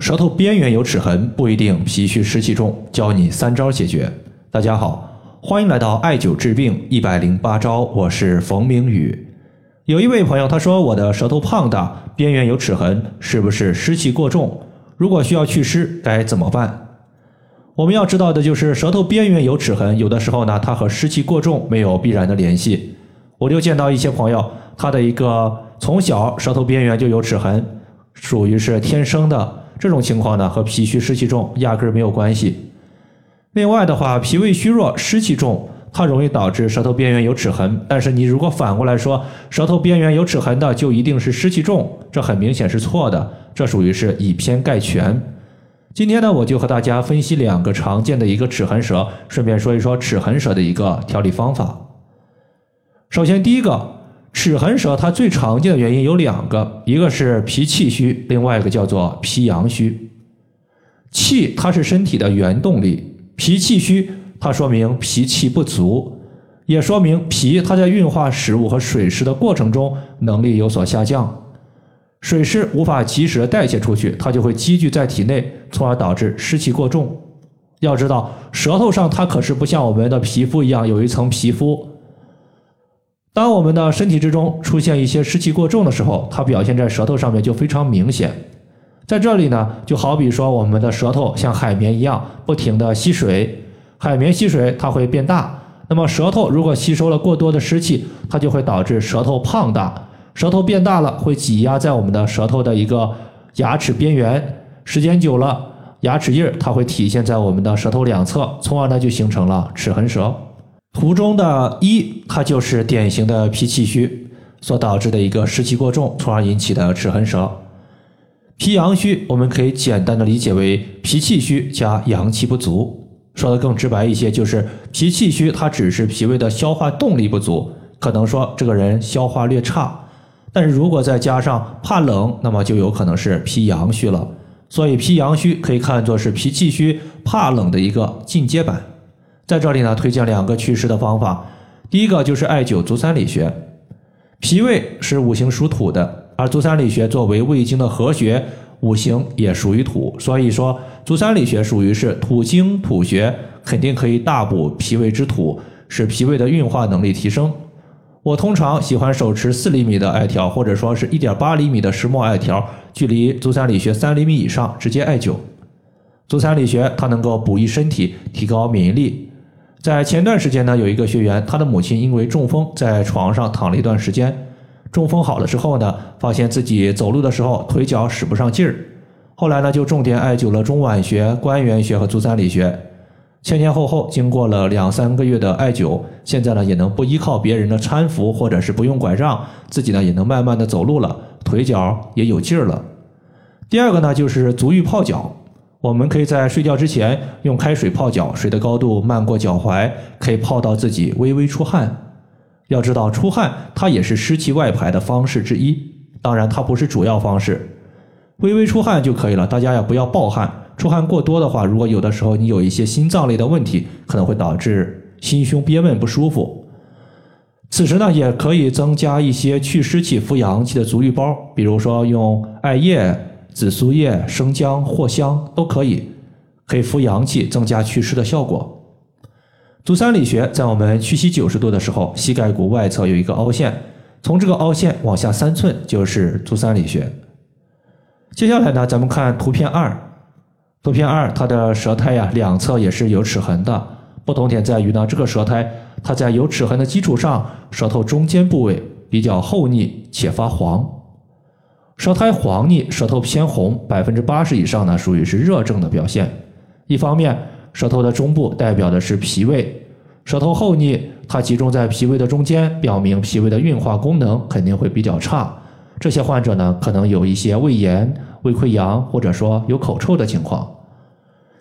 舌头边缘有齿痕不一定脾虚湿气重，教你三招解决。大家好，欢迎来到艾灸治病一百零八招，我是冯明宇。有一位朋友他说我的舌头胖大，边缘有齿痕，是不是湿气过重？如果需要祛湿该怎么办？我们要知道的就是舌头边缘有齿痕，有的时候呢它和湿气过重没有必然的联系。我就见到一些朋友，他的一个从小舌头边缘就有齿痕，属于是天生的。这种情况呢，和脾虚湿气重压根儿没有关系。另外的话，脾胃虚弱、湿气重，它容易导致舌头边缘有齿痕。但是你如果反过来说，舌头边缘有齿痕的就一定是湿气重，这很明显是错的。这属于是以偏概全。今天呢，我就和大家分析两个常见的一个齿痕舌，顺便说一说齿痕舌的一个调理方法。首先，第一个。齿痕舌它最常见的原因有两个，一个是脾气虚，另外一个叫做脾阳虚。气它是身体的原动力，脾气虚它说明脾气不足，也说明脾它在运化食物和水湿的过程中能力有所下降，水湿无法及时的代谢出去，它就会积聚在体内，从而导致湿气过重。要知道，舌头上它可是不像我们的皮肤一样有一层皮肤。当我们的身体之中出现一些湿气过重的时候，它表现在舌头上面就非常明显。在这里呢，就好比说我们的舌头像海绵一样，不停的吸水，海绵吸水它会变大。那么舌头如果吸收了过多的湿气，它就会导致舌头胖大。舌头变大了，会挤压在我们的舌头的一个牙齿边缘，时间久了，牙齿印儿它会体现在我们的舌头两侧，从而呢就形成了齿痕舌。图中的一，它就是典型的脾气虚所导致的一个湿气过重，从而引起的齿痕舌。脾阳虚，我们可以简单的理解为脾气虚加阳气不足。说的更直白一些，就是脾气虚，它只是脾胃的消化动力不足，可能说这个人消化略差。但是如果再加上怕冷，那么就有可能是脾阳虚了。所以脾阳虚可以看作是脾气虚怕冷的一个进阶版。在这里呢，推荐两个祛湿的方法。第一个就是艾灸足三里穴。脾胃是五行属土的，而足三里穴作为胃经的合穴，五行也属于土，所以说足三里穴属于是土经土穴，肯定可以大补脾胃之土，使脾胃的运化能力提升。我通常喜欢手持四厘米的艾条，或者说是一点八厘米的石墨艾条，距离足三里穴三厘米以上直接艾灸。足三里穴它能够补益身体，提高免疫力。在前段时间呢，有一个学员，他的母亲因为中风，在床上躺了一段时间。中风好了之后呢，发现自己走路的时候腿脚使不上劲儿。后来呢，就重点艾灸了中脘穴、关元穴和足三里穴。前前后后经过了两三个月的艾灸，现在呢也能不依靠别人的搀扶，或者是不用拐杖，自己呢也能慢慢的走路了，腿脚也有劲儿了。第二个呢，就是足浴泡脚。我们可以在睡觉之前用开水泡脚，水的高度漫过脚踝，可以泡到自己微微出汗。要知道，出汗它也是湿气外排的方式之一，当然它不是主要方式。微微出汗就可以了，大家也不要暴汗。出汗过多的话，如果有的时候你有一些心脏类的问题，可能会导致心胸憋闷不舒服。此时呢，也可以增加一些去湿气、扶阳气的足浴包，比如说用艾叶。紫苏叶、生姜、藿香都可以，可以扶阳气、增加祛湿的效果。足三里穴在我们屈膝九十度的时候，膝盖骨外侧有一个凹陷，从这个凹陷往下三寸就是足三里穴。接下来呢，咱们看图片二，图片二它的舌苔呀两侧也是有齿痕的，不同点在于呢，这个舌苔它在有齿痕的基础上，舌头中间部位比较厚腻且发黄。舌苔黄腻，舌头偏红，百分之八十以上呢，属于是热症的表现。一方面，舌头的中部代表的是脾胃，舌头厚腻，它集中在脾胃的中间，表明脾胃的运化功能肯定会比较差。这些患者呢，可能有一些胃炎、胃溃疡，或者说有口臭的情况。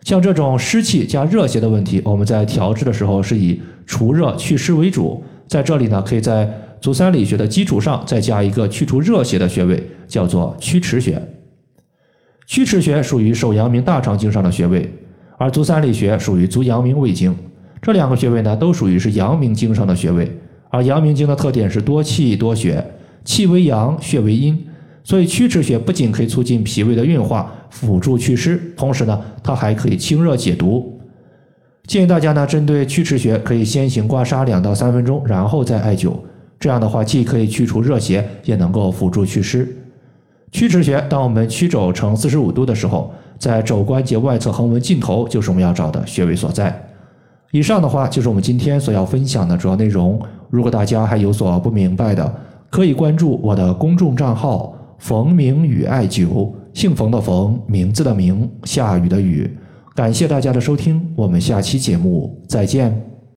像这种湿气加热邪的问题，我们在调治的时候是以除热祛湿为主。在这里呢，可以在。足三里穴的基础上再加一个去除热邪的穴位，叫做曲池穴。曲池穴属于手阳明大肠经上的穴位，而足三里穴属于足阳明胃经。这两个穴位呢，都属于是阳明经上的穴位。而阳明经的特点是多气多血，气为阳，血为阴，所以曲池穴不仅可以促进脾胃的运化，辅助祛湿，同时呢，它还可以清热解毒。建议大家呢，针对曲池穴可以先行刮痧两到三分钟，然后再艾灸。这样的话，既可以去除热邪，也能够辅助祛湿。曲池穴，当我们曲肘呈四十五度的时候，在肘关节外侧横纹尽头，就是我们要找的穴位所在。以上的话就是我们今天所要分享的主要内容。如果大家还有所不明白的，可以关注我的公众账号“冯明宇艾灸”，姓冯的冯，名字的名，下雨的雨。感谢大家的收听，我们下期节目再见。